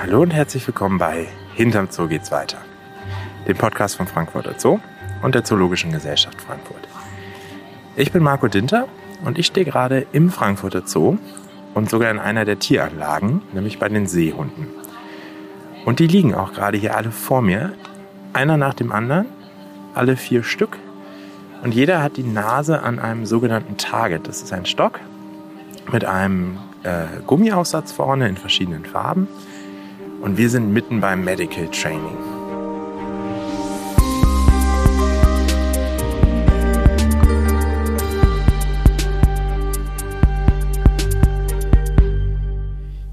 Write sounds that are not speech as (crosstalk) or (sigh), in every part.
Hallo und herzlich willkommen bei Hinterm Zoo geht's weiter, dem Podcast vom Frankfurter Zoo und der Zoologischen Gesellschaft Frankfurt. Ich bin Marco Dinter und ich stehe gerade im Frankfurter Zoo und sogar in einer der Tieranlagen, nämlich bei den Seehunden. Und die liegen auch gerade hier alle vor mir, einer nach dem anderen, alle vier Stück. Und jeder hat die Nase an einem sogenannten Target. Das ist ein Stock mit einem äh, Gummiaufsatz vorne in verschiedenen Farben und wir sind mitten beim Medical Training.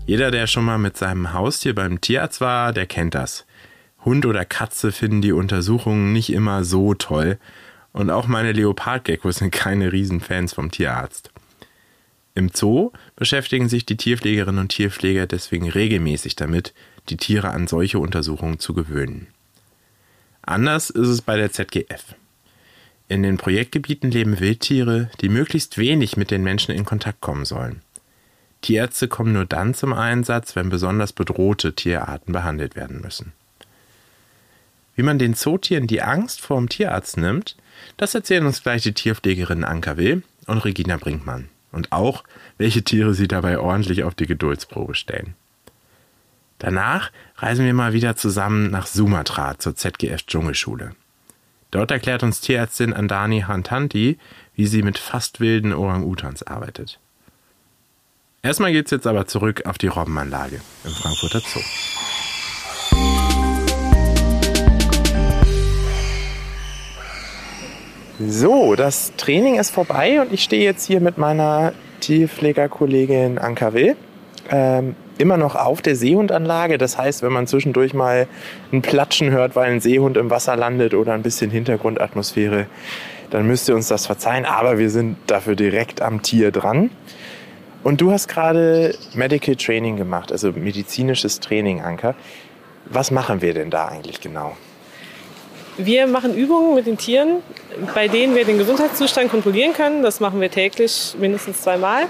Jeder, der schon mal mit seinem Haustier beim Tierarzt war, der kennt das. Hund oder Katze finden die Untersuchungen nicht immer so toll. Und auch meine Leopardgeckos sind keine Riesenfans vom Tierarzt. Im Zoo beschäftigen sich die Tierpflegerinnen und Tierpfleger deswegen regelmäßig damit, die Tiere an solche Untersuchungen zu gewöhnen. Anders ist es bei der ZGF. In den Projektgebieten leben Wildtiere, die möglichst wenig mit den Menschen in Kontakt kommen sollen. Tierärzte kommen nur dann zum Einsatz, wenn besonders bedrohte Tierarten behandelt werden müssen. Wie man den Zootieren die Angst vor dem Tierarzt nimmt, das erzählen uns gleich die Tierpflegerinnen Anka Will und Regina Brinkmann. Und auch, welche Tiere sie dabei ordentlich auf die Geduldsprobe stellen. Danach reisen wir mal wieder zusammen nach Sumatra zur ZGF Dschungelschule. Dort erklärt uns Tierärztin Andani Hantanti, wie sie mit fast wilden Orang-Utans arbeitet. Erstmal geht's jetzt aber zurück auf die Robbenanlage im Frankfurter Zoo. So, das Training ist vorbei und ich stehe jetzt hier mit meiner Tierpflegerkollegin Anka Will. Ähm, immer noch auf der Seehundanlage. Das heißt, wenn man zwischendurch mal ein Platschen hört, weil ein Seehund im Wasser landet oder ein bisschen Hintergrundatmosphäre, dann müsst ihr uns das verzeihen. Aber wir sind dafür direkt am Tier dran. Und du hast gerade Medical Training gemacht, also medizinisches Training, Anker. Was machen wir denn da eigentlich genau? Wir machen Übungen mit den Tieren, bei denen wir den Gesundheitszustand kontrollieren können. Das machen wir täglich mindestens zweimal.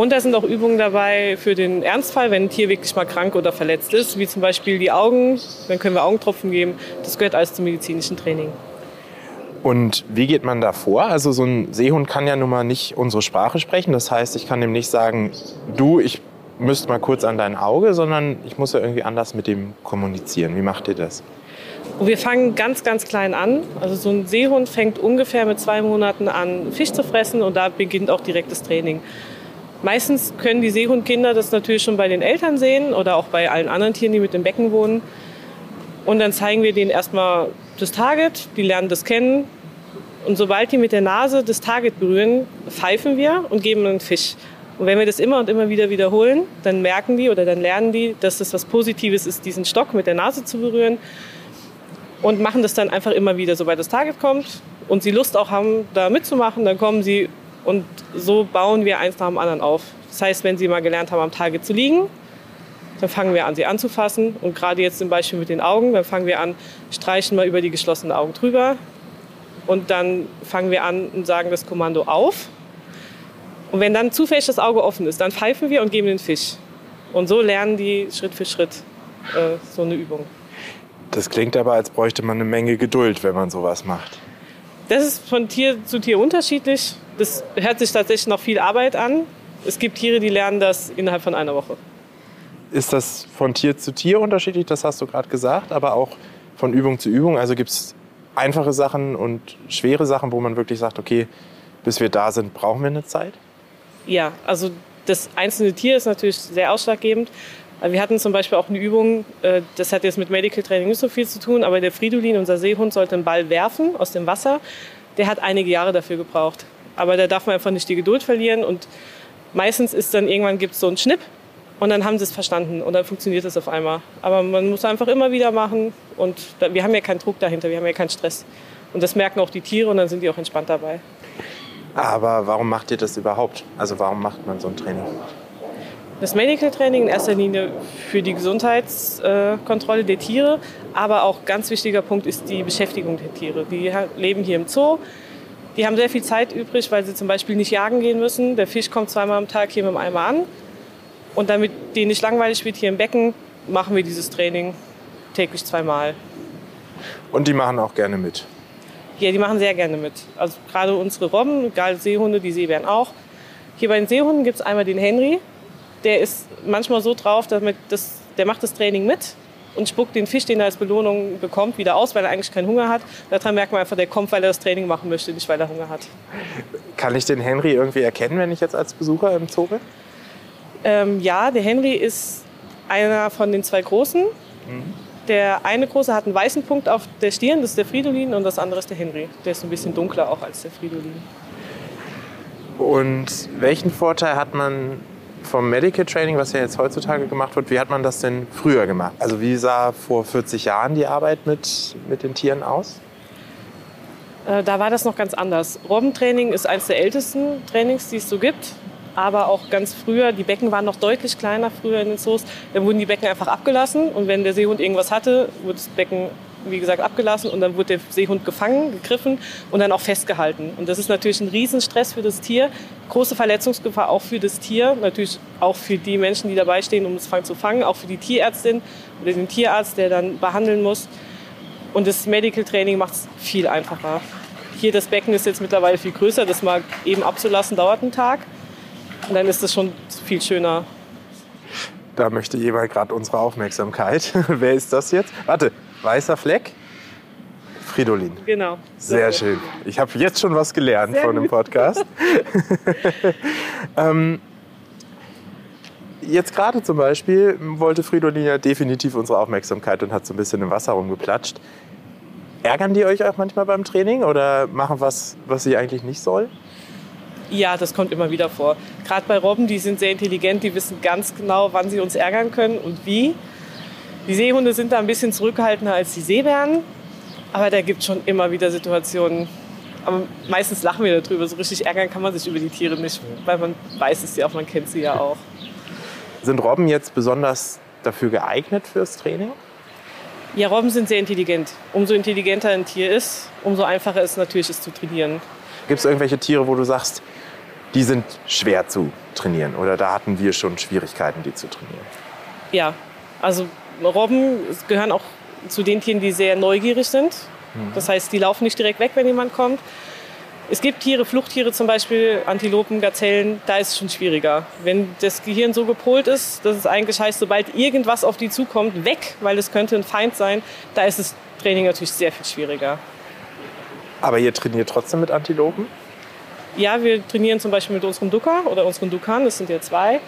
Und da sind auch Übungen dabei für den Ernstfall, wenn ein Tier wirklich mal krank oder verletzt ist, wie zum Beispiel die Augen. Dann können wir Augentropfen geben. Das gehört alles zum medizinischen Training. Und wie geht man da vor? Also so ein Seehund kann ja nun mal nicht unsere Sprache sprechen. Das heißt, ich kann dem nicht sagen, du, ich müsste mal kurz an dein Auge, sondern ich muss ja irgendwie anders mit dem kommunizieren. Wie macht ihr das? wir fangen ganz, ganz klein an. Also so ein Seehund fängt ungefähr mit zwei Monaten an, Fisch zu fressen und da beginnt auch direkt das Training. Meistens können die Seehundkinder das natürlich schon bei den Eltern sehen oder auch bei allen anderen Tieren, die mit dem Becken wohnen. Und dann zeigen wir denen erstmal das Target, die lernen das kennen. Und sobald die mit der Nase das Target berühren, pfeifen wir und geben einen Fisch. Und wenn wir das immer und immer wieder wiederholen, dann merken die oder dann lernen die, dass das was Positives ist, diesen Stock mit der Nase zu berühren. Und machen das dann einfach immer wieder, sobald das Target kommt und sie Lust auch haben, da mitzumachen, dann kommen sie und so bauen wir eins nach dem anderen auf. Das heißt, wenn Sie mal gelernt haben, am Tage zu liegen, dann fangen wir an, sie anzufassen. Und gerade jetzt zum Beispiel mit den Augen, dann fangen wir an, streichen mal über die geschlossenen Augen drüber. Und dann fangen wir an und sagen das Kommando auf. Und wenn dann zufällig das Auge offen ist, dann pfeifen wir und geben den Fisch. Und so lernen die Schritt für Schritt äh, so eine Übung. Das klingt aber, als bräuchte man eine Menge Geduld, wenn man sowas macht. Das ist von Tier zu Tier unterschiedlich. Das hört sich tatsächlich noch viel Arbeit an. Es gibt Tiere, die lernen das innerhalb von einer Woche. Ist das von Tier zu Tier unterschiedlich? Das hast du gerade gesagt, aber auch von Übung zu Übung. Also gibt es einfache Sachen und schwere Sachen, wo man wirklich sagt, okay, bis wir da sind, brauchen wir eine Zeit? Ja, also das einzelne Tier ist natürlich sehr ausschlaggebend. Wir hatten zum Beispiel auch eine Übung, äh, das hat jetzt mit Medical Training nicht so viel zu tun, aber der Fridolin, unser Seehund, sollte einen Ball werfen aus dem Wasser. Der hat einige Jahre dafür gebraucht. Aber da darf man einfach nicht die Geduld verlieren und meistens ist dann irgendwann gibt es so einen Schnipp und dann haben sie es verstanden und dann funktioniert es auf einmal. Aber man muss einfach immer wieder machen und wir haben ja keinen Druck dahinter, wir haben ja keinen Stress. Und das merken auch die Tiere und dann sind die auch entspannt dabei. Aber warum macht ihr das überhaupt? Also warum macht man so ein Training? Das Medical Training in erster Linie für die Gesundheitskontrolle der Tiere, aber auch ganz wichtiger Punkt ist die Beschäftigung der Tiere. Die leben hier im Zoo, die haben sehr viel Zeit übrig, weil sie zum Beispiel nicht jagen gehen müssen. Der Fisch kommt zweimal am Tag hier mit dem Eimer an. Und damit die nicht langweilig wird hier im Becken, machen wir dieses Training täglich zweimal. Und die machen auch gerne mit. Ja, die machen sehr gerne mit. Also gerade unsere Robben, egal Seehunde, die Seebären auch. Hier bei den Seehunden gibt es einmal den Henry. Der ist manchmal so drauf, damit das, der macht das Training mit und spuckt den Fisch, den er als Belohnung bekommt, wieder aus, weil er eigentlich keinen Hunger hat. Daran merkt man einfach, der kommt, weil er das Training machen möchte, nicht weil er Hunger hat. Kann ich den Henry irgendwie erkennen, wenn ich jetzt als Besucher im Zoo bin? Ähm, ja, der Henry ist einer von den zwei Großen. Mhm. Der eine große hat einen weißen Punkt auf der Stirn, das ist der Fridolin, und das andere ist der Henry. Der ist ein bisschen dunkler auch als der Fridolin. Und welchen Vorteil hat man vom Medical Training, was ja jetzt heutzutage gemacht wird, wie hat man das denn früher gemacht? Also wie sah vor 40 Jahren die Arbeit mit, mit den Tieren aus? Äh, da war das noch ganz anders. Robbentraining ist eines der ältesten Trainings, die es so gibt. Aber auch ganz früher, die Becken waren noch deutlich kleiner früher in den Zoos. Dann wurden die Becken einfach abgelassen und wenn der Seehund irgendwas hatte, wurde das Becken wie gesagt, abgelassen und dann wurde der Seehund gefangen, gegriffen und dann auch festgehalten. Und das ist natürlich ein Riesenstress für das Tier, große Verletzungsgefahr auch für das Tier, natürlich auch für die Menschen, die dabei stehen, um das Fang zu fangen, auch für die Tierärztin oder den Tierarzt, der dann behandeln muss. Und das Medical Training macht es viel einfacher. Hier das Becken ist jetzt mittlerweile viel größer, das mal eben abzulassen dauert einen Tag. Und dann ist das schon viel schöner. Da möchte jemand gerade unsere Aufmerksamkeit. (laughs) Wer ist das jetzt? Warte, weißer Fleck. Fridolin. Genau. Sehr schön. Ich habe jetzt schon was gelernt Sehr von dem Podcast. (laughs) ähm, jetzt gerade zum Beispiel wollte Fridolin ja definitiv unsere Aufmerksamkeit und hat so ein bisschen im Wasser rumgeplatscht. Ärgern die euch auch manchmal beim Training oder machen was, was sie eigentlich nicht soll? Ja, das kommt immer wieder vor. Gerade bei Robben, die sind sehr intelligent, die wissen ganz genau, wann sie uns ärgern können und wie. Die Seehunde sind da ein bisschen zurückhaltender als die Seebären, aber da gibt es schon immer wieder Situationen. Aber meistens lachen wir darüber. So richtig ärgern kann man sich über die Tiere nicht, weil man weiß es ja auch, man kennt sie ja auch. Sind Robben jetzt besonders dafür geeignet fürs Training? Ja, Robben sind sehr intelligent. Umso intelligenter ein Tier ist, umso einfacher ist es natürlich, es zu trainieren. Gibt es irgendwelche Tiere, wo du sagst, die sind schwer zu trainieren oder da hatten wir schon Schwierigkeiten, die zu trainieren? Ja, also Robben gehören auch zu den Tieren, die sehr neugierig sind. Mhm. Das heißt, die laufen nicht direkt weg, wenn jemand kommt. Es gibt Tiere, Fluchttiere zum Beispiel, Antilopen, Gazellen, da ist es schon schwieriger. Wenn das Gehirn so gepolt ist, dass es eigentlich heißt, sobald irgendwas auf die zukommt, weg, weil es könnte ein Feind sein, da ist das Training natürlich sehr viel schwieriger. Aber ihr trainiert trotzdem mit Antilopen? Ja, wir trainieren zum Beispiel mit unserem Ducker oder unseren Dukan, das sind ja zwei.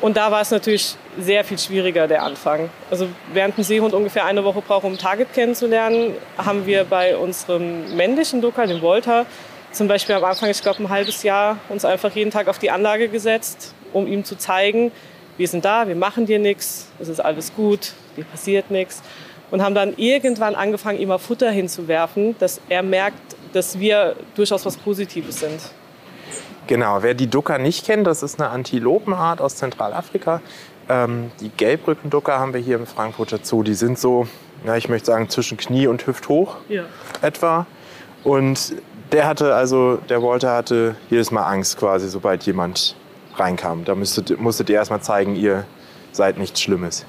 Und da war es natürlich sehr viel schwieriger, der Anfang. Also während ein Seehund ungefähr eine Woche braucht, um Target kennenzulernen, haben wir bei unserem männlichen Ducker, dem Volta, zum Beispiel am Anfang, ich glaube ein halbes Jahr, uns einfach jeden Tag auf die Anlage gesetzt, um ihm zu zeigen, wir sind da, wir machen dir nichts, es ist alles gut, dir passiert nichts. Und haben dann irgendwann angefangen, ihm mal Futter hinzuwerfen, dass er merkt, dass wir durchaus was Positives sind. Genau, wer die Ducker nicht kennt, das ist eine Antilopenart aus Zentralafrika. Ähm, die Gelbrückenducker haben wir hier im Frankfurter Zoo. Die sind so, ja, ich möchte sagen, zwischen Knie und Hüft hoch ja. etwa. Und der hatte also, der Walter hatte jedes Mal Angst quasi, sobald jemand reinkam. Da müsstet, musstet ihr erstmal zeigen, ihr seid nichts Schlimmes.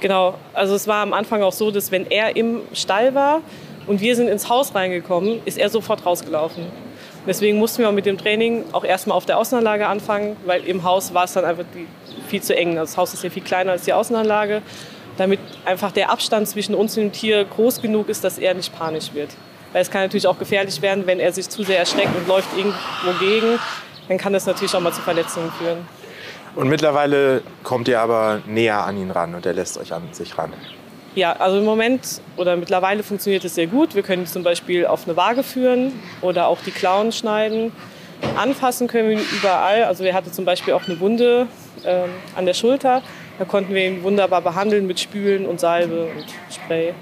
Genau, also es war am Anfang auch so, dass wenn er im Stall war und wir sind ins Haus reingekommen, ist er sofort rausgelaufen. Deswegen mussten wir mit dem Training auch erstmal auf der Außenanlage anfangen, weil im Haus war es dann einfach viel zu eng. Das Haus ist ja viel kleiner als die Außenanlage, damit einfach der Abstand zwischen uns und dem Tier groß genug ist, dass er nicht panisch wird. Weil es kann natürlich auch gefährlich werden, wenn er sich zu sehr erschreckt und läuft irgendwo gegen, dann kann das natürlich auch mal zu Verletzungen führen. Und mittlerweile kommt ihr aber näher an ihn ran und er lässt euch an sich ran. Ja, also im Moment oder mittlerweile funktioniert es sehr gut. Wir können ihn zum Beispiel auf eine Waage führen oder auch die Klauen schneiden. Anfassen können wir ihn überall. Also er hatte zum Beispiel auch eine Wunde äh, an der Schulter. Da konnten wir ihn wunderbar behandeln mit Spülen und Salbe und Spray.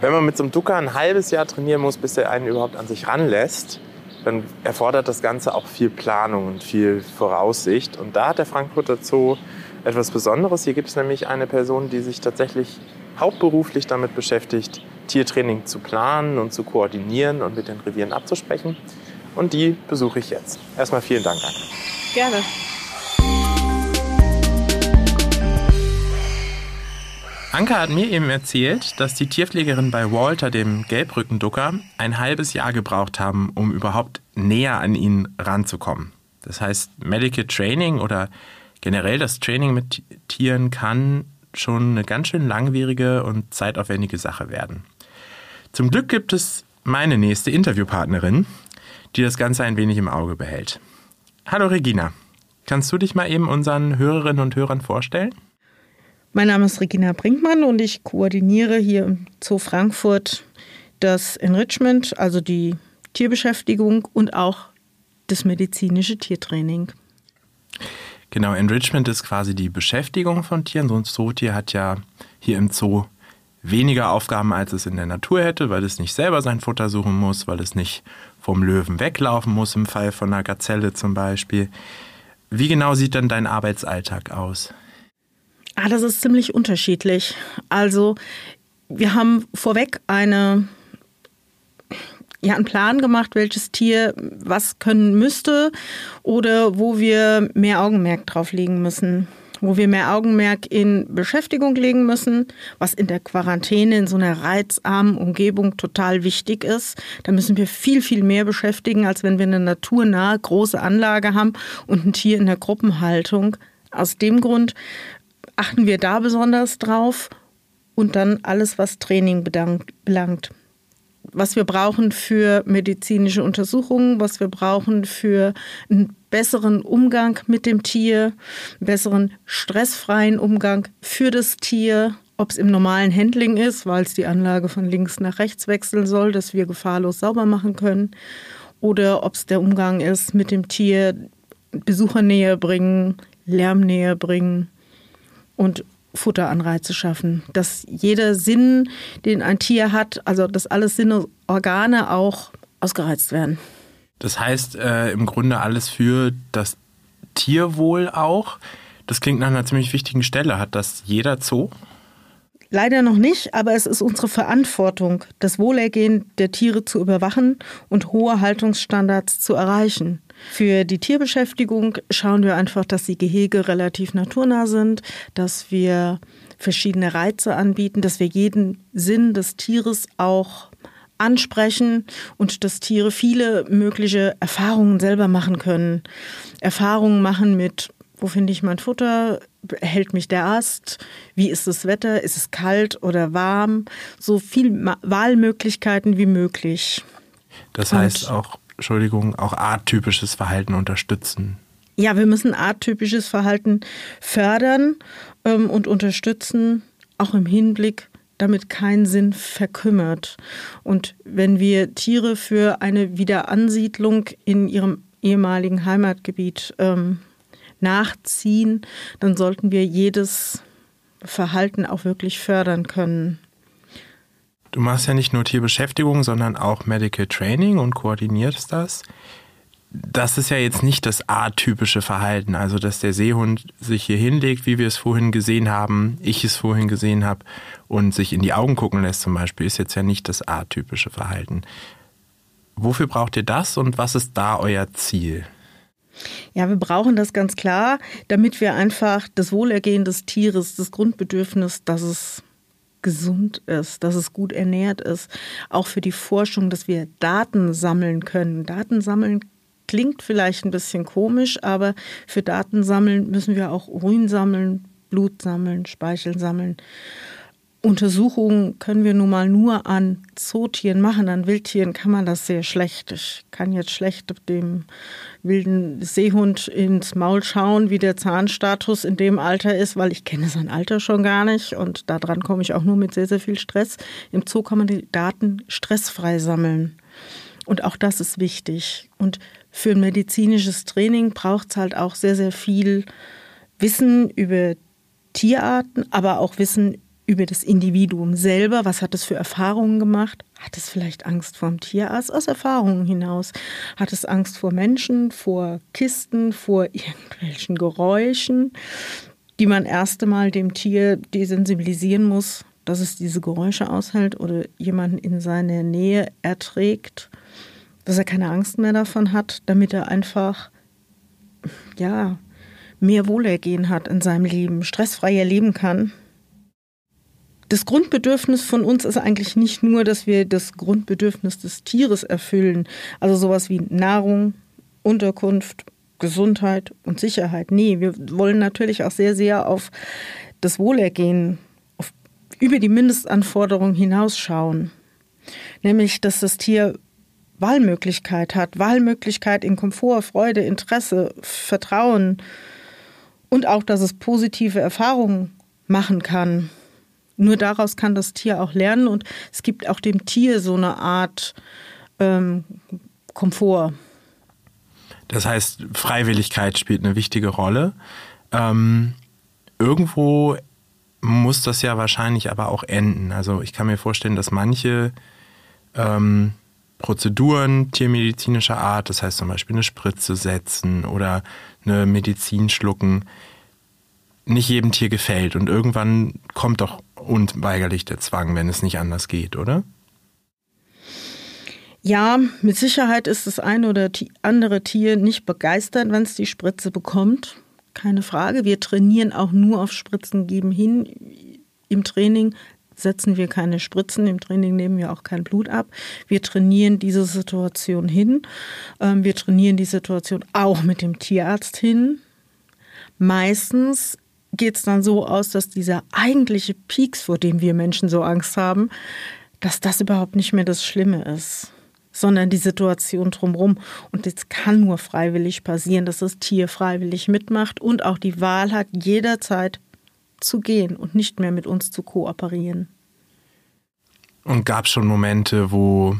Wenn man mit so einem Ducker ein halbes Jahr trainieren muss, bis er einen überhaupt an sich ranlässt, dann erfordert das Ganze auch viel Planung und viel Voraussicht. Und da hat der Frankfurter Zoo etwas Besonderes. Hier gibt es nämlich eine Person, die sich tatsächlich hauptberuflich damit beschäftigt, Tiertraining zu planen und zu koordinieren und mit den Revieren abzusprechen. Und die besuche ich jetzt. Erstmal vielen Dank, Anke. Gerne. Anka hat mir eben erzählt, dass die Tierpflegerin bei Walter, dem Gelbrückenducker, ein halbes Jahr gebraucht haben, um überhaupt näher an ihn ranzukommen. Das heißt, Medical Training oder generell das Training mit Tieren kann schon eine ganz schön langwierige und zeitaufwendige Sache werden. Zum Glück gibt es meine nächste Interviewpartnerin, die das Ganze ein wenig im Auge behält. Hallo Regina, kannst du dich mal eben unseren Hörerinnen und Hörern vorstellen? Mein Name ist Regina Brinkmann und ich koordiniere hier im Zoo Frankfurt das Enrichment, also die Tierbeschäftigung und auch das medizinische Tiertraining. Genau, Enrichment ist quasi die Beschäftigung von Tieren. So ein Zootier hat ja hier im Zoo weniger Aufgaben, als es in der Natur hätte, weil es nicht selber sein Futter suchen muss, weil es nicht vom Löwen weglaufen muss, im Fall von einer Gazelle zum Beispiel. Wie genau sieht denn dein Arbeitsalltag aus? Ah, das ist ziemlich unterschiedlich. Also wir haben vorweg eine, ja, einen Plan gemacht, welches Tier was können müsste oder wo wir mehr Augenmerk drauf legen müssen. Wo wir mehr Augenmerk in Beschäftigung legen müssen, was in der Quarantäne in so einer reizarmen Umgebung total wichtig ist. Da müssen wir viel, viel mehr beschäftigen, als wenn wir eine naturnahe große Anlage haben und ein Tier in der Gruppenhaltung. Aus dem Grund achten wir da besonders drauf und dann alles, was Training belangt. Was wir brauchen für medizinische Untersuchungen, was wir brauchen für einen besseren Umgang mit dem Tier, einen besseren stressfreien Umgang für das Tier, ob es im normalen Handling ist, weil es die Anlage von links nach rechts wechseln soll, dass wir gefahrlos sauber machen können, oder ob es der Umgang ist mit dem Tier, Besucher näher bringen, Lärm näher bringen und Futteranreize schaffen. Dass jeder Sinn, den ein Tier hat, also dass alle Sinne, Organe auch ausgereizt werden. Das heißt äh, im Grunde alles für das Tierwohl auch. Das klingt nach einer ziemlich wichtigen Stelle. Hat das jeder Zoo? Leider noch nicht, aber es ist unsere Verantwortung, das Wohlergehen der Tiere zu überwachen und hohe Haltungsstandards zu erreichen. Für die Tierbeschäftigung schauen wir einfach, dass die Gehege relativ naturnah sind, dass wir verschiedene Reize anbieten, dass wir jeden Sinn des Tieres auch ansprechen und dass Tiere viele mögliche Erfahrungen selber machen können. Erfahrungen machen mit, wo finde ich mein Futter? Hält mich der Ast? Wie ist das Wetter? Ist es kalt oder warm? So viele Wahlmöglichkeiten wie möglich. Das heißt und auch Entschuldigung, auch arttypisches Verhalten unterstützen? Ja, wir müssen arttypisches Verhalten fördern ähm, und unterstützen, auch im Hinblick, damit kein Sinn verkümmert. Und wenn wir Tiere für eine Wiederansiedlung in ihrem ehemaligen Heimatgebiet ähm, nachziehen, dann sollten wir jedes Verhalten auch wirklich fördern können. Du machst ja nicht nur Tierbeschäftigung, sondern auch Medical Training und koordinierst das. Das ist ja jetzt nicht das atypische Verhalten, also dass der Seehund sich hier hinlegt, wie wir es vorhin gesehen haben, ich es vorhin gesehen habe, und sich in die Augen gucken lässt zum Beispiel, ist jetzt ja nicht das atypische Verhalten. Wofür braucht ihr das und was ist da euer Ziel? Ja, wir brauchen das ganz klar, damit wir einfach das Wohlergehen des Tieres, das Grundbedürfnis, dass es gesund ist, dass es gut ernährt ist. Auch für die Forschung, dass wir Daten sammeln können. Daten sammeln klingt vielleicht ein bisschen komisch, aber für Daten sammeln müssen wir auch Urin sammeln, Blut sammeln, Speichel sammeln. Untersuchungen können wir nun mal nur an Zootieren machen. An Wildtieren kann man das sehr schlecht. Ich kann jetzt schlecht dem wilden Seehund ins Maul schauen, wie der Zahnstatus in dem Alter ist, weil ich kenne sein Alter schon gar nicht und daran komme ich auch nur mit sehr, sehr viel Stress. Im Zoo kann man die Daten stressfrei sammeln. Und auch das ist wichtig. Und für ein medizinisches Training braucht es halt auch sehr, sehr viel Wissen über Tierarten, aber auch Wissen über das Individuum selber. Was hat es für Erfahrungen gemacht? Hat es vielleicht Angst vor dem Tierarzt? Aus Erfahrungen hinaus. Hat es Angst vor Menschen, vor Kisten, vor (laughs) irgendwelchen Geräuschen, die man erst einmal dem Tier desensibilisieren muss, dass es diese Geräusche aushält oder jemanden in seiner Nähe erträgt, dass er keine Angst mehr davon hat, damit er einfach, ja, mehr Wohlergehen hat in seinem Leben, stressfreier leben kann. Das Grundbedürfnis von uns ist eigentlich nicht nur, dass wir das Grundbedürfnis des Tieres erfüllen, also sowas wie Nahrung, Unterkunft, Gesundheit und Sicherheit. Nee, wir wollen natürlich auch sehr, sehr auf das Wohlergehen, auf, über die Mindestanforderungen hinausschauen. Nämlich, dass das Tier Wahlmöglichkeit hat, Wahlmöglichkeit in Komfort, Freude, Interesse, Vertrauen und auch, dass es positive Erfahrungen machen kann. Nur daraus kann das Tier auch lernen und es gibt auch dem Tier so eine Art ähm, Komfort. Das heißt, Freiwilligkeit spielt eine wichtige Rolle. Ähm, irgendwo muss das ja wahrscheinlich aber auch enden. Also ich kann mir vorstellen, dass manche ähm, Prozeduren tiermedizinischer Art, das heißt zum Beispiel eine Spritze setzen oder eine Medizin schlucken, nicht jedem Tier gefällt. Und irgendwann kommt doch unweigerlich der Zwang, wenn es nicht anders geht, oder? Ja, mit Sicherheit ist das eine oder andere Tier nicht begeistert, wenn es die Spritze bekommt. Keine Frage. Wir trainieren auch nur auf Spritzen geben hin. Im Training setzen wir keine Spritzen, im Training nehmen wir auch kein Blut ab. Wir trainieren diese Situation hin. Ähm, wir trainieren die Situation auch mit dem Tierarzt hin. Meistens geht es dann so aus, dass dieser eigentliche Peaks, vor dem wir Menschen so Angst haben, dass das überhaupt nicht mehr das Schlimme ist, sondern die Situation drumherum. Und es kann nur freiwillig passieren, dass das Tier freiwillig mitmacht und auch die Wahl hat, jederzeit zu gehen und nicht mehr mit uns zu kooperieren. Und gab es schon Momente, wo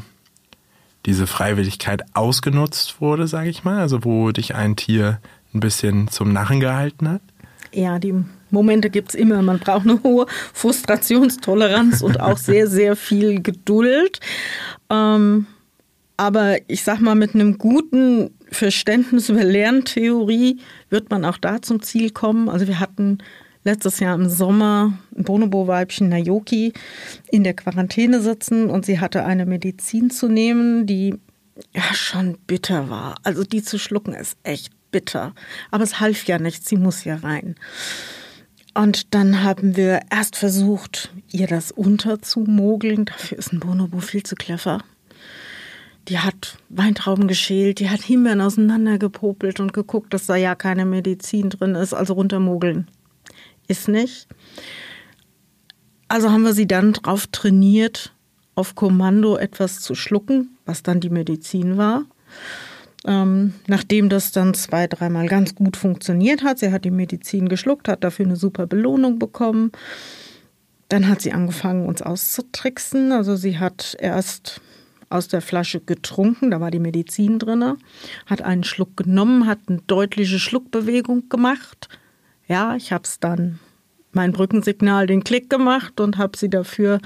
diese Freiwilligkeit ausgenutzt wurde, sage ich mal? Also wo dich ein Tier ein bisschen zum Narren gehalten hat? Ja, die Momente gibt es immer. Man braucht eine hohe Frustrationstoleranz und auch (laughs) sehr, sehr viel Geduld. Ähm, aber ich sag mal, mit einem guten Verständnis über Lerntheorie wird man auch da zum Ziel kommen. Also wir hatten letztes Jahr im Sommer ein Bonobo-Weibchen Nayoki in der Quarantäne sitzen und sie hatte eine Medizin zu nehmen, die ja schon bitter war. Also die zu schlucken ist echt bitter. Aber es half ja nichts, sie muss ja rein. Und dann haben wir erst versucht, ihr das unterzumogeln. Dafür ist ein Bonobo viel zu clever. Die hat Weintrauben geschält, die hat Himbeeren auseinandergepopelt und geguckt, dass da ja keine Medizin drin ist, also runtermogeln ist nicht. Also haben wir sie dann darauf trainiert, auf Kommando etwas zu schlucken, was dann die Medizin war. Ähm, nachdem das dann zwei, dreimal ganz gut funktioniert hat, sie hat die Medizin geschluckt, hat dafür eine super Belohnung bekommen. Dann hat sie angefangen, uns auszutricksen. Also sie hat erst aus der Flasche getrunken, da war die Medizin drin, hat einen Schluck genommen, hat eine deutliche Schluckbewegung gemacht, ja, ich habe es dann mein Brückensignal den Klick gemacht und habe sie dafür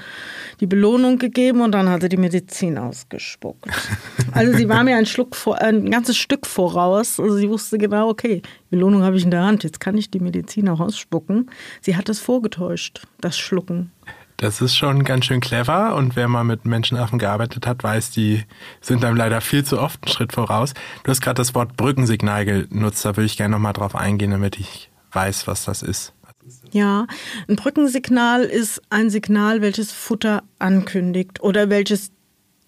die Belohnung gegeben und dann hat sie die Medizin ausgespuckt. (laughs) Also sie war mir ein, Schluck vor, ein ganzes Stück voraus. Also sie wusste genau, okay, Belohnung habe ich in der Hand, jetzt kann ich die Medizin auch ausspucken. Sie hat es vorgetäuscht, das Schlucken. Das ist schon ganz schön clever und wer mal mit Menschenaffen gearbeitet hat, weiß, die sind dann leider viel zu oft einen Schritt voraus. Du hast gerade das Wort Brückensignal genutzt, da würde ich gerne nochmal drauf eingehen, damit ich weiß, was das ist. Ja, ein Brückensignal ist ein Signal, welches Futter ankündigt oder welches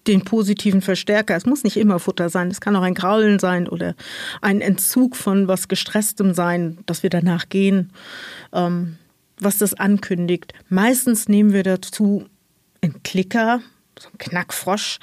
den positiven Verstärker. Es muss nicht immer Futter sein, es kann auch ein Graulen sein oder ein Entzug von was Gestresstem sein, dass wir danach gehen, ähm, was das ankündigt. Meistens nehmen wir dazu einen Klicker, so einen Knackfrosch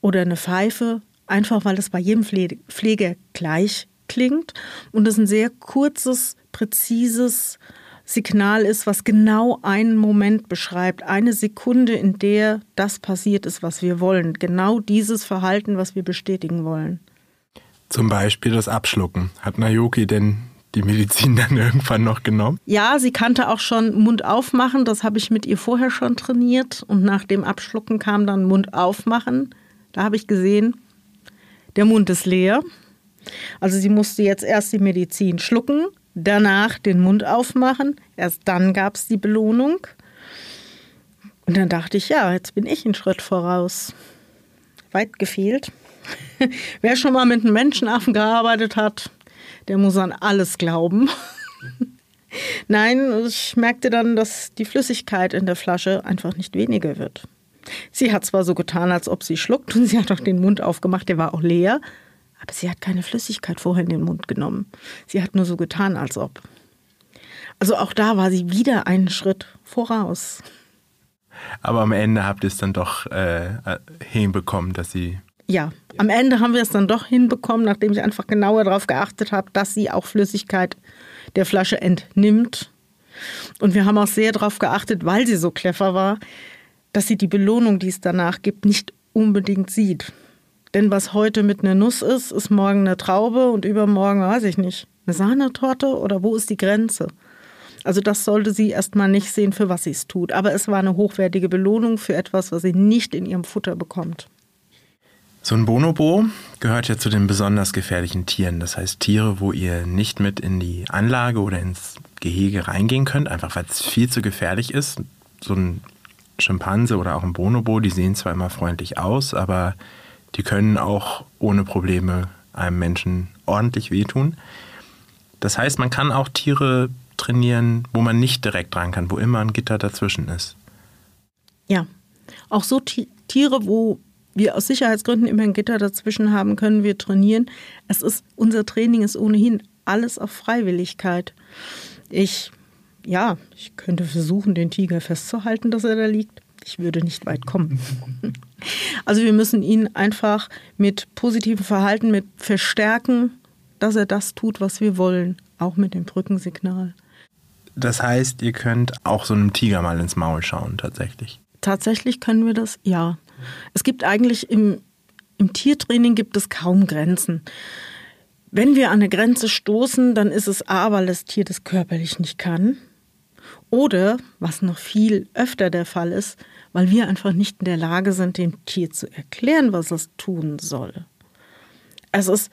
oder eine Pfeife, einfach weil es bei jedem Pfleger gleich klingt und es ein sehr kurzes, präzises Signal ist, was genau einen Moment beschreibt, eine Sekunde, in der das passiert ist, was wir wollen. Genau dieses Verhalten, was wir bestätigen wollen. Zum Beispiel das Abschlucken. Hat Naoki denn die Medizin (laughs) dann irgendwann noch genommen? Ja, sie kannte auch schon Mund aufmachen. Das habe ich mit ihr vorher schon trainiert. Und nach dem Abschlucken kam dann Mund aufmachen. Da habe ich gesehen, der Mund ist leer. Also sie musste jetzt erst die Medizin schlucken, danach den Mund aufmachen, erst dann gab es die Belohnung. Und dann dachte ich, ja, jetzt bin ich einen Schritt voraus. Weit gefehlt. (laughs) Wer schon mal mit einem Menschenaffen gearbeitet hat, der muss an alles glauben. (laughs) Nein, ich merkte dann, dass die Flüssigkeit in der Flasche einfach nicht weniger wird. Sie hat zwar so getan, als ob sie schluckt und sie hat auch den Mund aufgemacht, der war auch leer, aber sie hat keine Flüssigkeit vorher in den Mund genommen. Sie hat nur so getan, als ob. Also auch da war sie wieder einen Schritt voraus. Aber am Ende habt ihr es dann doch äh, hinbekommen, dass sie. Ja, am Ende haben wir es dann doch hinbekommen, nachdem ich einfach genauer darauf geachtet habe, dass sie auch Flüssigkeit der Flasche entnimmt. Und wir haben auch sehr darauf geachtet, weil sie so clever war, dass sie die Belohnung, die es danach gibt, nicht unbedingt sieht. Denn was heute mit einer Nuss ist, ist morgen eine Traube und übermorgen weiß ich nicht. Eine Sahnetorte oder wo ist die Grenze? Also das sollte sie erstmal nicht sehen, für was sie es tut. Aber es war eine hochwertige Belohnung für etwas, was sie nicht in ihrem Futter bekommt. So ein Bonobo gehört ja zu den besonders gefährlichen Tieren. Das heißt Tiere, wo ihr nicht mit in die Anlage oder ins Gehege reingehen könnt, einfach weil es viel zu gefährlich ist. So ein Schimpanse oder auch ein Bonobo, die sehen zwar immer freundlich aus, aber die können auch ohne Probleme einem Menschen ordentlich wehtun. Das heißt, man kann auch Tiere trainieren, wo man nicht direkt dran kann, wo immer ein Gitter dazwischen ist. Ja, auch so Tiere, wo wir aus Sicherheitsgründen immer ein Gitter dazwischen haben, können wir trainieren. Es ist, unser Training ist ohnehin alles auf Freiwilligkeit. Ich, ja, ich könnte versuchen, den Tiger festzuhalten, dass er da liegt. Ich würde nicht weit kommen. (laughs) Also wir müssen ihn einfach mit positivem Verhalten, mit verstärken, dass er das tut, was wir wollen, auch mit dem Brückensignal. Das heißt, ihr könnt auch so einem Tiger mal ins Maul schauen, tatsächlich. Tatsächlich können wir das, ja. Es gibt eigentlich im, im Tiertraining gibt es kaum Grenzen. Wenn wir an eine Grenze stoßen, dann ist es A, weil das Tier das körperlich nicht kann. Oder, was noch viel öfter der Fall ist, weil wir einfach nicht in der Lage sind, dem Tier zu erklären, was es tun soll. Es ist,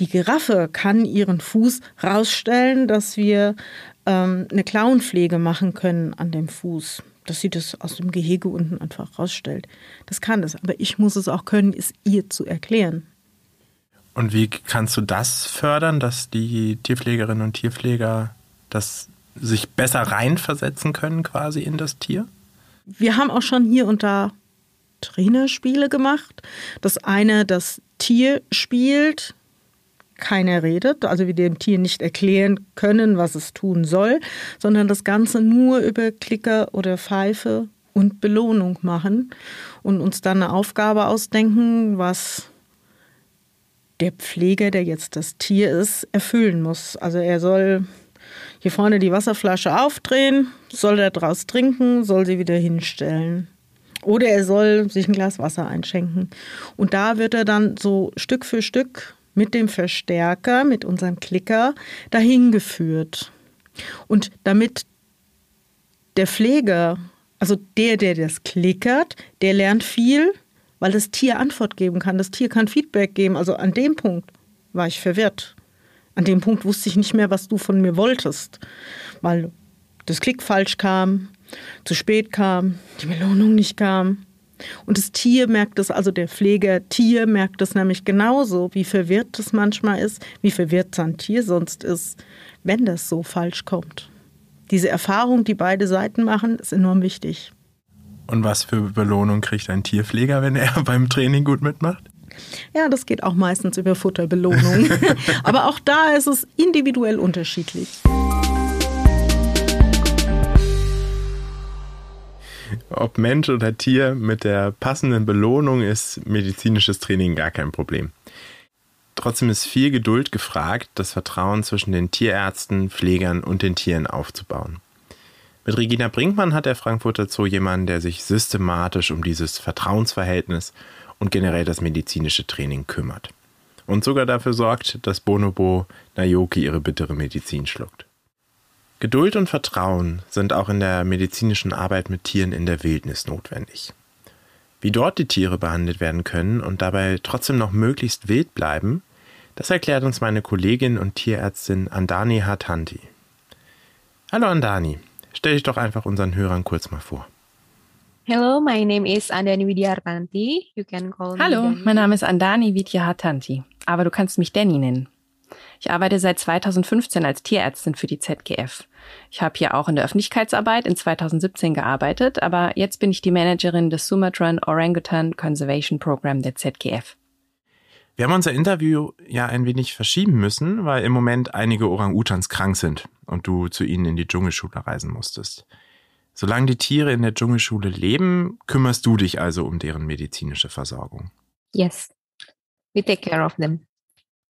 die Giraffe kann ihren Fuß rausstellen, dass wir ähm, eine Klauenpflege machen können an dem Fuß, dass sie das aus dem Gehege unten einfach rausstellt. Das kann es, aber ich muss es auch können, es ihr zu erklären. Und wie kannst du das fördern, dass die Tierpflegerinnen und Tierpfleger das sich besser reinversetzen können quasi in das Tier? Wir haben auch schon hier und da Trainerspiele gemacht. Das eine, das Tier spielt, keiner redet, also wir dem Tier nicht erklären können, was es tun soll, sondern das Ganze nur über Klicker oder Pfeife und Belohnung machen und uns dann eine Aufgabe ausdenken, was der Pfleger, der jetzt das Tier ist, erfüllen muss. Also er soll hier vorne die Wasserflasche aufdrehen, soll er draus trinken, soll sie wieder hinstellen. Oder er soll sich ein Glas Wasser einschenken. Und da wird er dann so Stück für Stück mit dem Verstärker, mit unserem Klicker dahin geführt. Und damit der Pfleger, also der, der das klickert, der lernt viel, weil das Tier Antwort geben kann. Das Tier kann Feedback geben. Also an dem Punkt war ich verwirrt. An dem Punkt wusste ich nicht mehr, was du von mir wolltest, weil das Klick falsch kam, zu spät kam, die Belohnung nicht kam. Und das Tier merkt es, also der Pfleger Tier merkt es nämlich genauso, wie verwirrt es manchmal ist, wie verwirrt sein Tier sonst ist, wenn das so falsch kommt. Diese Erfahrung, die beide Seiten machen, ist enorm wichtig. Und was für Belohnung kriegt ein Tierpfleger, wenn er (laughs) beim Training gut mitmacht? Ja, das geht auch meistens über Futterbelohnung. (laughs) Aber auch da ist es individuell unterschiedlich. Ob Mensch oder Tier, mit der passenden Belohnung ist medizinisches Training gar kein Problem. Trotzdem ist viel Geduld gefragt, das Vertrauen zwischen den Tierärzten, Pflegern und den Tieren aufzubauen. Mit Regina Brinkmann hat der Frankfurter Zoo jemanden, der sich systematisch um dieses Vertrauensverhältnis und generell das medizinische Training kümmert. Und sogar dafür sorgt, dass Bonobo Naoki ihre bittere Medizin schluckt. Geduld und Vertrauen sind auch in der medizinischen Arbeit mit Tieren in der Wildnis notwendig. Wie dort die Tiere behandelt werden können und dabei trotzdem noch möglichst wild bleiben, das erklärt uns meine Kollegin und Tierärztin Andani Hartanti. Hallo Andani, stell dich doch einfach unseren Hörern kurz mal vor. Hello, my name is Andani Vidyahartanti. You can call me Hallo, mein Name ist Andani Vidyahartanti, aber du kannst mich Danny nennen. Ich arbeite seit 2015 als Tierärztin für die ZGF. Ich habe hier auch in der Öffentlichkeitsarbeit in 2017 gearbeitet, aber jetzt bin ich die Managerin des Sumatran Orangutan Conservation Program der ZGF. Wir haben unser Interview ja ein wenig verschieben müssen, weil im Moment einige Orang-Utans krank sind und du zu ihnen in die Dschungelschule reisen musstest. Solange die Tiere in der Dschungelschule leben, kümmerst du dich also um deren medizinische Versorgung. Yes, we take care of them.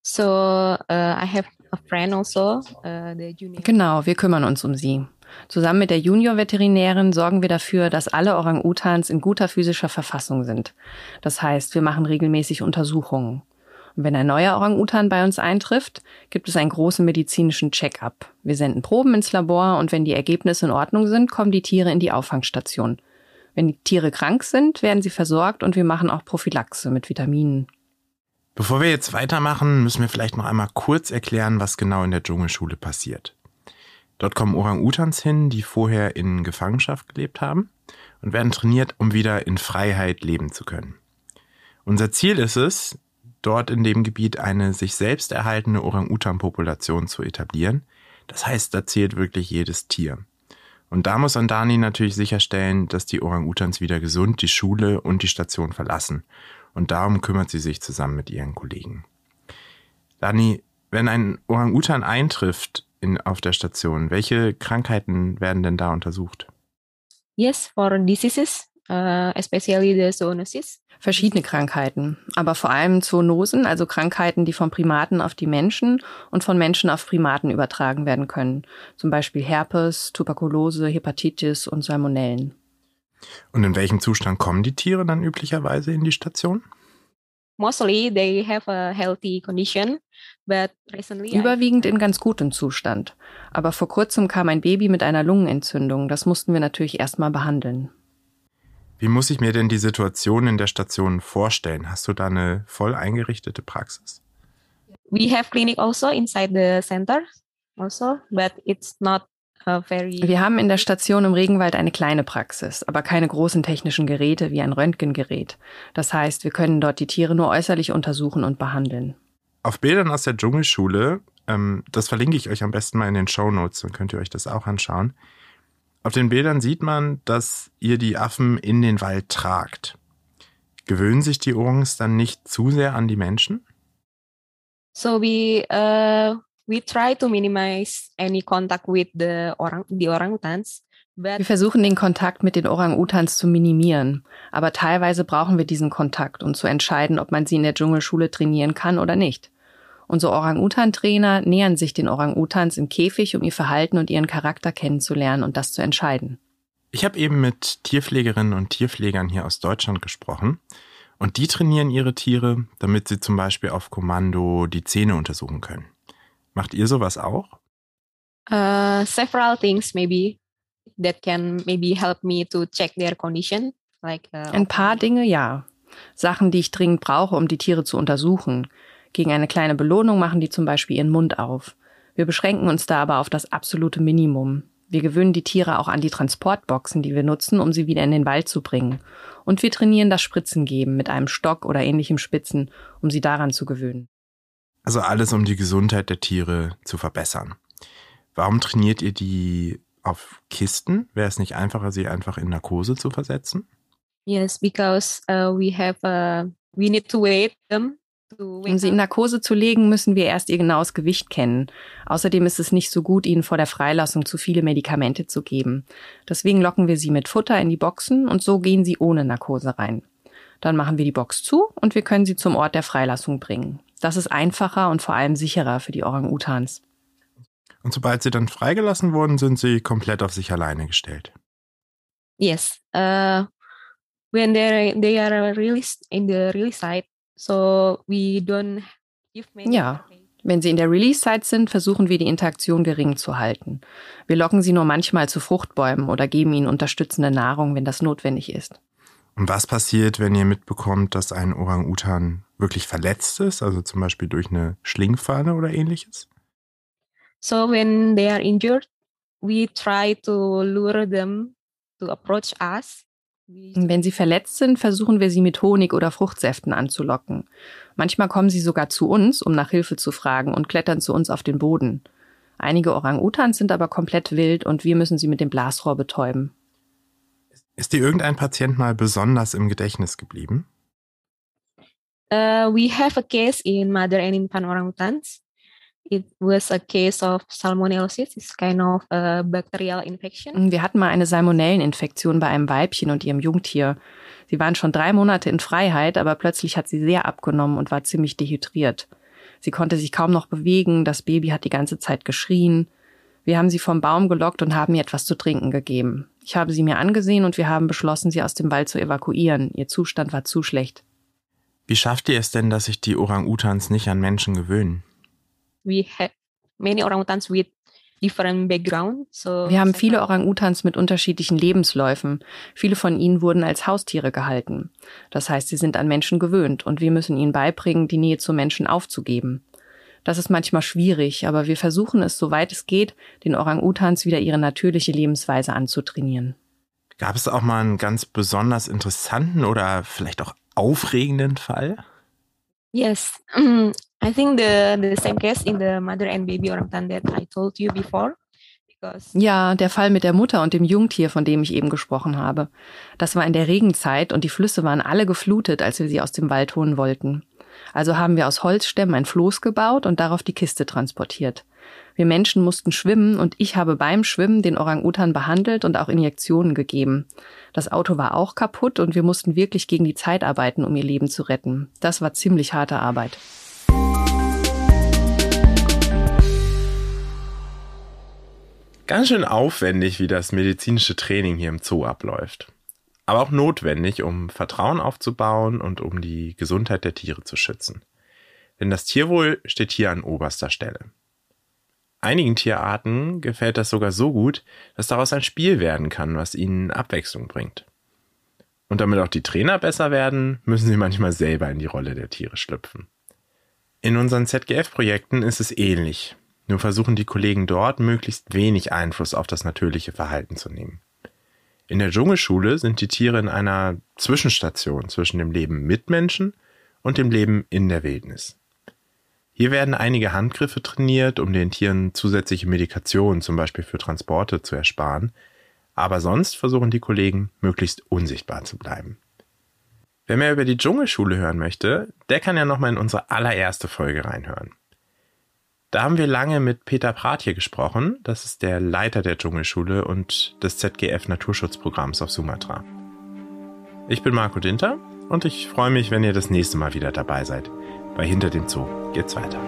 So uh, I have a friend also, uh, the junior. Genau, wir kümmern uns um sie. Zusammen mit der Junior-Veterinärin sorgen wir dafür, dass alle Orang-Utans in guter physischer Verfassung sind. Das heißt, wir machen regelmäßig Untersuchungen. Und wenn ein neuer Orang-Utan bei uns eintrifft, gibt es einen großen medizinischen Check-up. Wir senden Proben ins Labor und wenn die Ergebnisse in Ordnung sind, kommen die Tiere in die Auffangstation. Wenn die Tiere krank sind, werden sie versorgt und wir machen auch Prophylaxe mit Vitaminen. Bevor wir jetzt weitermachen, müssen wir vielleicht noch einmal kurz erklären, was genau in der Dschungelschule passiert. Dort kommen Orang-Utans hin, die vorher in Gefangenschaft gelebt haben und werden trainiert, um wieder in Freiheit leben zu können. Unser Ziel ist es, dort in dem Gebiet eine sich selbst erhaltene Orang-Utan-Population zu etablieren. Das heißt, da zählt wirklich jedes Tier. Und da muss Andani natürlich sicherstellen, dass die Orang-Utans wieder gesund die Schule und die Station verlassen. Und darum kümmert sie sich zusammen mit ihren Kollegen. Dani, wenn ein Orang-Utan eintrifft in, auf der Station, welche Krankheiten werden denn da untersucht? Yes, for diseases, uh, especially the zoonosis. Verschiedene Krankheiten, aber vor allem Zoonosen, also Krankheiten, die von Primaten auf die Menschen und von Menschen auf Primaten übertragen werden können. Zum Beispiel Herpes, Tuberkulose, Hepatitis und Salmonellen. Und in welchem Zustand kommen die Tiere dann üblicherweise in die Station? Mostly they have a healthy condition, but recently Überwiegend in ganz gutem Zustand. Aber vor kurzem kam ein Baby mit einer Lungenentzündung. Das mussten wir natürlich erstmal behandeln. Wie muss ich mir denn die Situation in der Station vorstellen? Hast du da eine voll eingerichtete Praxis? we have clinic also inside the center also, but it's not Wir haben in der Station im Regenwald eine kleine Praxis, aber keine großen technischen Geräte wie ein Röntgengerät. Das heißt, wir können dort die Tiere nur äußerlich untersuchen und behandeln. Auf Bildern aus der Dschungelschule, ähm, das verlinke ich euch am besten mal in den Show Notes, dann könnt ihr euch das auch anschauen. Auf den Bildern sieht man, dass ihr die Affen in den Wald tragt. Gewöhnen sich die Orangs dann nicht zu sehr an die Menschen? So we uh, we try to minimize any contact with the orang the orangutans, Wir versuchen den Kontakt mit den Orang-Utans zu minimieren, aber teilweise brauchen wir diesen Kontakt, um zu entscheiden, ob man sie in der Dschungelschule trainieren kann oder nicht. Unsere Orang-Utan-Trainer nähern sich den Orang-Utans im Käfig, um ihr Verhalten und ihren Charakter kennenzulernen und das zu entscheiden. Ich habe eben mit Tierpflegerinnen und Tierpflegern hier aus Deutschland gesprochen. Und die trainieren ihre Tiere, damit sie zum Beispiel auf Kommando die Zähne untersuchen können. Macht ihr sowas auch? uh, several things maybe that can maybe help me to check their condition, like uh, Ein paar Dinge ja. Sachen, die ich dringend brauche, um die Tiere zu untersuchen. Gegen eine kleine Belohnung machen die zum Beispiel ihren Mund auf. Wir beschränken uns da aber auf das absolute Minimum. Wir gewöhnen die Tiere auch an die Transportboxen, die wir nutzen, um sie wieder in den Wald zu bringen. Und wir trainieren das Spritzengeben mit einem Stock oder ähnlichem Spitzen, um sie daran zu gewöhnen. Also alles, um die Gesundheit der Tiere zu verbessern. Warum trainiert ihr die auf Kisten? Wäre es nicht einfacher, sie einfach in Narkose zu versetzen? yes, because uh, we have uh, we need to wait them Um sie in. Narkose zu legen, müssen wir erst ihr genaues Gewicht kennen. Außerdem ist es nicht so gut, ihnen vor der Freilassung zu viele Medikamente zu geben. Deswegen locken wir sie mit Futter in die Boxen und so gehen sie ohne Narkose rein. Dann machen wir die Box zu und wir können sie zum Ort der Freilassung bringen. Das ist einfacher und vor allem sicherer für die Orang-Utans. Und sobald sie dann freigelassen wurden, sind sie komplett auf sich alleine gestellt. Yes. Uh, when they they are released in the release site, so we don't give many. Ja. Wenn sie in der Release-Zeit sind, versuchen wir die Interaktion gering zu halten. Wir locken sie nur manchmal zu Fruchtbäumen oder geben ihnen unterstützende Nahrung, wenn das notwendig ist. Und was passiert, wenn ihr mitbekommt, dass ein Orang-Utan wirklich verletzt ist, also zum Beispiel durch eine Schlingfalle oder ähnliches? So when they are injured, we try to lure them to approach us. Wenn sie verletzt sind, versuchen wir sie mit Honig oder Fruchtsäften anzulocken. Manchmal kommen sie sogar zu uns, um nach Hilfe zu fragen und klettern zu uns auf den Boden. Einige Orang-Utans sind aber komplett wild und wir müssen sie mit dem Blasrohr betäuben. Ist dir irgendein Patient mal besonders im Gedächtnis geblieben? Uh, we have a case in mother and infant orangutans. It was a case of salmonellosis, it's kind of a bacterial infection. Wir hatten mal eine Salmonelleninfektion bei einem Weibchen und ihrem Jungtier. Sie waren schon drei Monate in Freiheit, aber plötzlich hat sie sehr abgenommen und war ziemlich dehydriert. Sie konnte sich kaum noch bewegen, das Baby hat die ganze Zeit geschrien. Wir haben sie vom Baum gelockt und haben ihr etwas zu trinken gegeben. Ich habe sie mir angesehen und wir haben beschlossen, sie aus dem Wald zu evakuieren. Ihr Zustand war zu schlecht. Wie schafft ihr es denn, dass sich die Orang-Utans nicht an Menschen gewöhnen? We have many orangutans with different background. So Wir haben viele Orang-Utans mit unterschiedlichen Lebensläufen. Viele von ihnen wurden als Haustiere gehalten. Das heißt, sie sind an Menschen gewöhnt und wir müssen ihnen beibringen, die Nähe zu Menschen aufzugeben. Das ist manchmal schwierig, aber wir versuchen es, soweit es geht, den Orang-Utans wieder ihre natürliche Lebensweise anzutrainieren. Gab es auch mal einen ganz besonders interessanten oder vielleicht auch aufregenden Fall? Yes, (clears throat) I think the the same case in the mother and baby orangutan that I told you before. Ja, der Fall mit der Mutter und dem Jungtier, von dem ich eben gesprochen habe. Das war in der Regenzeit und die Flüsse waren alle geflutet, als wir sie aus dem Wald holen wollten. Also haben wir aus Holzstämmen ein Floß gebaut und darauf die Kiste transportiert. Wir Menschen mussten schwimmen und ich habe beim Schwimmen den Orang-Utan behandelt und auch Injektionen gegeben. Das Auto war auch kaputt und wir mussten wirklich gegen die Zeit arbeiten, um ihr Leben zu retten. Das war ziemlich harte Arbeit. Ganz schön aufwendig, wie das medizinische Training hier im Zoo abläuft. Aber auch notwendig, um Vertrauen aufzubauen und um die Gesundheit der Tiere zu schützen. Denn das Tierwohl steht hier an oberster Stelle. Einigen Tierarten gefällt das sogar so gut, dass daraus ein Spiel werden kann, was ihnen Abwechslung bringt. Und damit auch die Trainer besser werden, müssen sie manchmal selber in die Rolle der Tiere schlüpfen. In unseren ZGF-Projekten ist es ähnlich. Nur versuchen die Kollegen dort, möglichst wenig Einfluss auf das natürliche Verhalten zu nehmen. In der Dschungelschule sind die Tiere in einer Zwischenstation zwischen dem Leben mit Menschen und dem Leben in der Wildnis. Hier werden einige Handgriffe trainiert, um den Tieren zusätzliche Medikationen, zum Beispiel für Transporte, zu ersparen. Aber sonst versuchen die Kollegen, möglichst unsichtbar zu bleiben. Wer mehr über die Dschungelschule hören möchte, der kann ja nochmal in unsere allererste Folge reinhören. Da haben wir lange mit Peter Prath hier gesprochen. Das ist der Leiter der Dschungelschule und des ZGF Naturschutzprogramms auf Sumatra. Ich bin Marco Dinter und ich freue mich, wenn ihr das nächste Mal wieder dabei seid. Bei Hinter dem Zoo geht's weiter.